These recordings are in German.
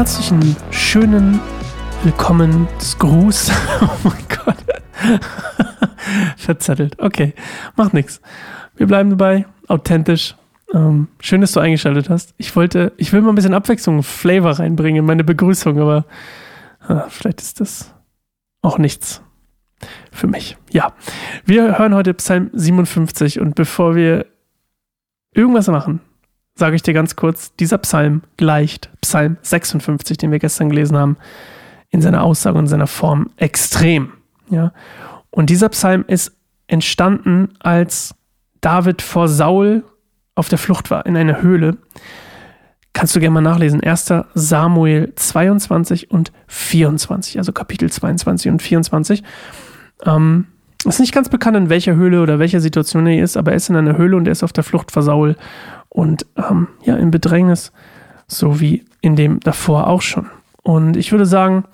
herzlichen, schönen Willkommensgruß. Oh mein Gott. Verzettelt. Okay, macht nichts. Wir bleiben dabei, authentisch. Ähm, schön, dass du eingeschaltet hast. Ich wollte, ich will mal ein bisschen Abwechslung, Flavor reinbringen in meine Begrüßung, aber äh, vielleicht ist das auch nichts für mich. Ja, wir hören heute Psalm 57 und bevor wir irgendwas machen, sage ich dir ganz kurz, dieser Psalm gleicht Psalm 56, den wir gestern gelesen haben, in seiner Aussage und seiner Form extrem. Ja? Und dieser Psalm ist entstanden, als David vor Saul auf der Flucht war, in einer Höhle. Kannst du gerne mal nachlesen. 1. Samuel 22 und 24, also Kapitel 22 und 24. Ähm, ist nicht ganz bekannt, in welcher Höhle oder welcher Situation er ist, aber er ist in einer Höhle und er ist auf der Flucht vor Saul und ähm, ja, in Bedrängnis, so wie in dem davor auch schon. Und ich würde sagen,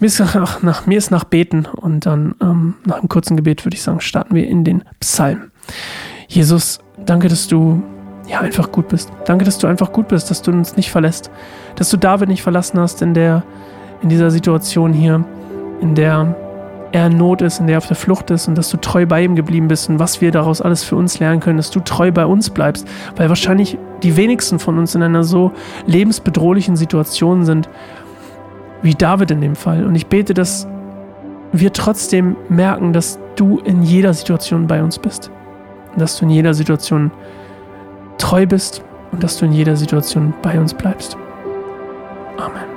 mir ist nach, nach, mir ist nach Beten und dann ähm, nach einem kurzen Gebet würde ich sagen, starten wir in den Psalm. Jesus, danke, dass du ja einfach gut bist. Danke, dass du einfach gut bist, dass du uns nicht verlässt, dass du David nicht verlassen hast in der in dieser Situation hier, in der er in Not ist, in der er auf der Flucht ist und dass du treu bei ihm geblieben bist und was wir daraus alles für uns lernen können, dass du treu bei uns bleibst, weil wahrscheinlich die wenigsten von uns in einer so lebensbedrohlichen Situation sind, wie David in dem Fall. Und ich bete, dass wir trotzdem merken, dass du in jeder Situation bei uns bist. Und dass du in jeder Situation treu bist und dass du in jeder Situation bei uns bleibst. Amen.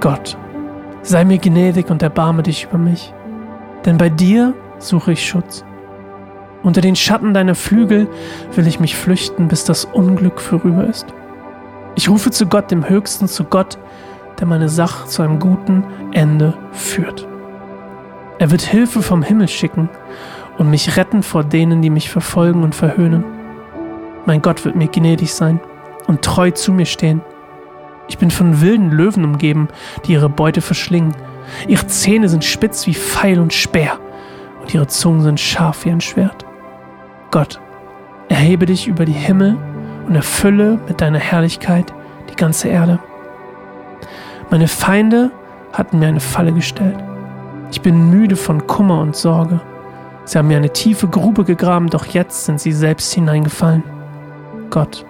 Gott, sei mir gnädig und erbarme dich über mich, denn bei dir suche ich Schutz. Unter den Schatten deiner Flügel will ich mich flüchten, bis das Unglück vorüber ist. Ich rufe zu Gott, dem Höchsten, zu Gott, der meine Sache zu einem guten Ende führt. Er wird Hilfe vom Himmel schicken und mich retten vor denen, die mich verfolgen und verhöhnen. Mein Gott wird mir gnädig sein und treu zu mir stehen. Ich bin von wilden Löwen umgeben, die ihre Beute verschlingen. Ihre Zähne sind spitz wie Pfeil und Speer und ihre Zungen sind scharf wie ein Schwert. Gott, erhebe dich über die Himmel und erfülle mit deiner Herrlichkeit die ganze Erde. Meine Feinde hatten mir eine Falle gestellt. Ich bin müde von Kummer und Sorge. Sie haben mir eine tiefe Grube gegraben, doch jetzt sind sie selbst hineingefallen. Gott,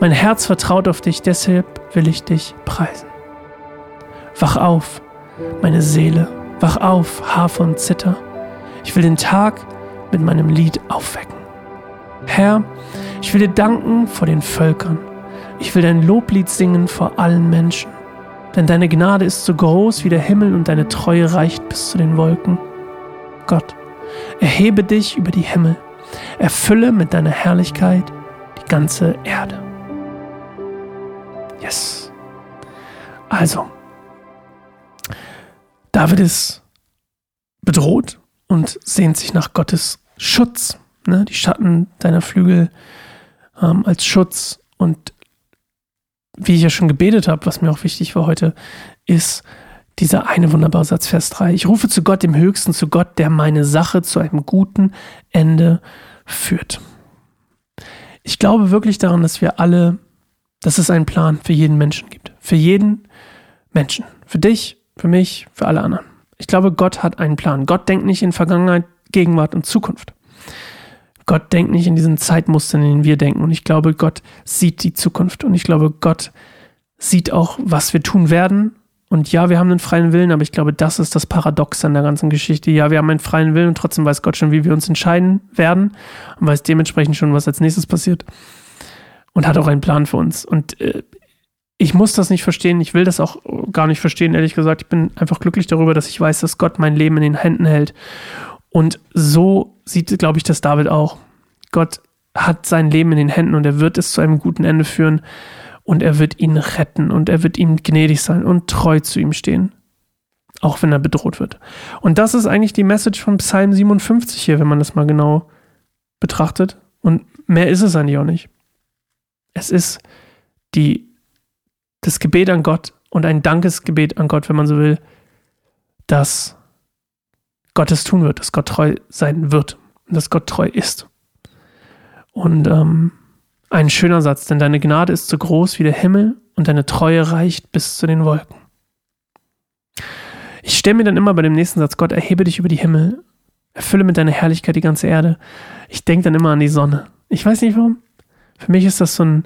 mein Herz vertraut auf dich, deshalb will ich dich preisen. Wach auf, meine Seele, wach auf, Harfe und Zither. Ich will den Tag mit meinem Lied aufwecken. Herr, ich will dir danken vor den Völkern. Ich will dein Loblied singen vor allen Menschen. Denn deine Gnade ist so groß wie der Himmel und deine Treue reicht bis zu den Wolken. Gott, erhebe dich über die Himmel, erfülle mit deiner Herrlichkeit ganze Erde. Yes. Also, David ist bedroht und sehnt sich nach Gottes Schutz. Ne? Die Schatten deiner Flügel ähm, als Schutz. Und wie ich ja schon gebetet habe, was mir auch wichtig war heute, ist dieser eine wunderbare Satz, Vers 3. Ich rufe zu Gott, dem Höchsten, zu Gott, der meine Sache zu einem guten Ende führt. Ich glaube wirklich daran, dass wir alle dass es einen Plan für jeden Menschen gibt. Für jeden Menschen. Für dich, für mich, für alle anderen. Ich glaube, Gott hat einen Plan. Gott denkt nicht in Vergangenheit, Gegenwart und Zukunft. Gott denkt nicht in diesen Zeitmustern, in denen wir denken. Und ich glaube, Gott sieht die Zukunft. Und ich glaube, Gott sieht auch, was wir tun werden. Und ja, wir haben einen freien Willen, aber ich glaube, das ist das Paradox an der ganzen Geschichte. Ja, wir haben einen freien Willen und trotzdem weiß Gott schon, wie wir uns entscheiden werden und weiß dementsprechend schon, was als nächstes passiert und hat auch einen Plan für uns. Und äh, ich muss das nicht verstehen, ich will das auch gar nicht verstehen, ehrlich gesagt. Ich bin einfach glücklich darüber, dass ich weiß, dass Gott mein Leben in den Händen hält. Und so sieht, glaube ich, das David auch. Gott hat sein Leben in den Händen und er wird es zu einem guten Ende führen und er wird ihn retten und er wird ihm gnädig sein und treu zu ihm stehen. Auch wenn er bedroht wird. Und das ist eigentlich die Message von Psalm 57 hier, wenn man das mal genau betrachtet. Und mehr ist es eigentlich auch nicht. Es ist die, das Gebet an Gott und ein Dankesgebet an Gott, wenn man so will, dass Gott es tun wird, dass Gott treu sein wird und dass Gott treu ist. Und ähm, ein schöner Satz, denn deine Gnade ist so groß wie der Himmel und deine Treue reicht bis zu den Wolken. Ich stelle mir dann immer bei dem nächsten Satz, Gott, erhebe dich über die Himmel, erfülle mit deiner Herrlichkeit die ganze Erde. Ich denke dann immer an die Sonne. Ich weiß nicht warum. Für mich ist das so ein,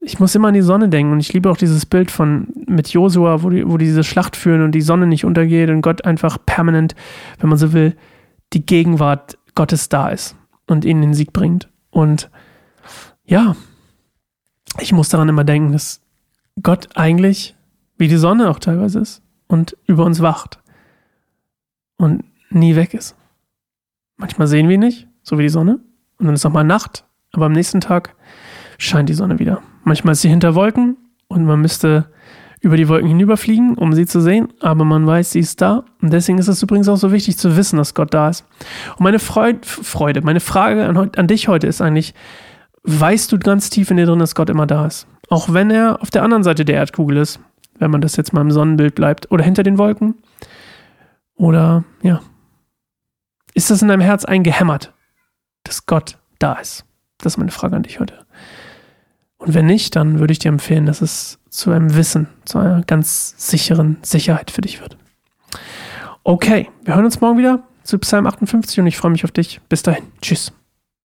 ich muss immer an die Sonne denken und ich liebe auch dieses Bild von mit Josua, wo die, wo die diese Schlacht führen und die Sonne nicht untergeht und Gott einfach permanent, wenn man so will, die Gegenwart Gottes da ist und ihnen den Sieg bringt. Und ja, ich muss daran immer denken, dass Gott eigentlich wie die Sonne auch teilweise ist und über uns wacht und nie weg ist. Manchmal sehen wir ihn nicht, so wie die Sonne, und dann ist nochmal Nacht, aber am nächsten Tag scheint die Sonne wieder. Manchmal ist sie hinter Wolken und man müsste über die Wolken hinüberfliegen, um sie zu sehen, aber man weiß, sie ist da. Und deswegen ist es übrigens auch so wichtig zu wissen, dass Gott da ist. Und meine Freude, meine Frage an, an dich heute ist eigentlich, weißt du ganz tief in dir drin, dass Gott immer da ist? Auch wenn er auf der anderen Seite der Erdkugel ist, wenn man das jetzt mal im Sonnenbild bleibt, oder hinter den Wolken? Oder, ja, ist das in deinem Herz eingehämmert, dass Gott da ist? Das ist meine Frage an dich heute. Und wenn nicht, dann würde ich dir empfehlen, dass es zu einem Wissen, zu einer ganz sicheren Sicherheit für dich wird. Okay, wir hören uns morgen wieder zu Psalm 58 und ich freue mich auf dich. Bis dahin. Tschüss.